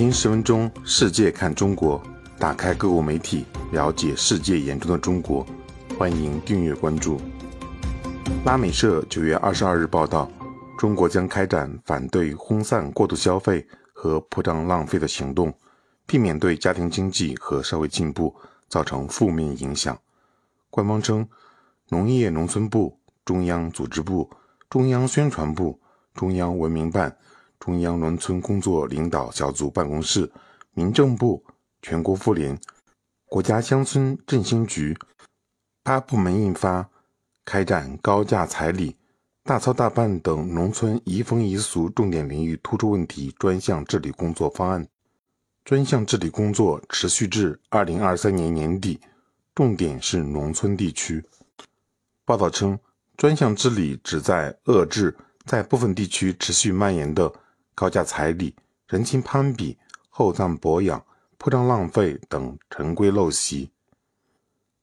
听十分钟，世界看中国，打开各国媒体，了解世界眼中的中国。欢迎订阅关注。拉美社九月二十二日报道，中国将开展反对轰散过度消费和铺张浪费的行动，避免对家庭经济和社会进步造成负面影响。官方称，农业农村部、中央组织部、中央宣传部、中央文明办。中央农村工作领导小组办公室、民政部、全国妇联、国家乡村振兴局八部门印发《开展高价彩礼、大操大办等农村移风易俗重点领域突出问题专项治理工作方案》，专项治理工作持续至二零二三年年底，重点是农村地区。报道称，专项治理旨在遏制在部分地区持续蔓延的。高价彩礼、人情攀比、厚葬薄养、铺张浪费等陈规陋习，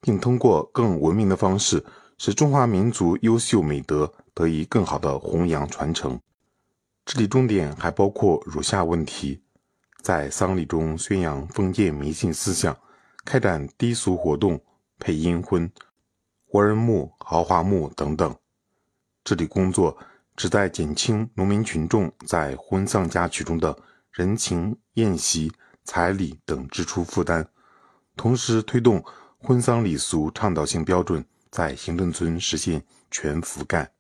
并通过更文明的方式，使中华民族优秀美德得以更好的弘扬传承。治理重点还包括如下问题：在丧礼中宣扬封建迷信思想，开展低俗活动、配阴婚、活人墓、豪华墓等等。治理工作。旨在减轻农民群众在婚丧嫁娶中的人情宴席、彩礼等支出负担，同时推动婚丧礼俗倡导性标准在行政村实现全覆盖。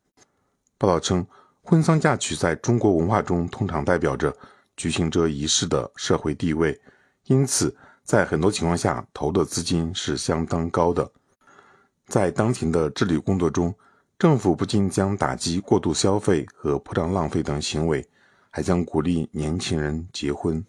报道称，婚丧嫁娶在中国文化中通常代表着举行这仪式的社会地位，因此在很多情况下投的资金是相当高的。在当前的治理工作中，政府不仅将打击过度消费和铺张浪费等行为，还将鼓励年轻人结婚。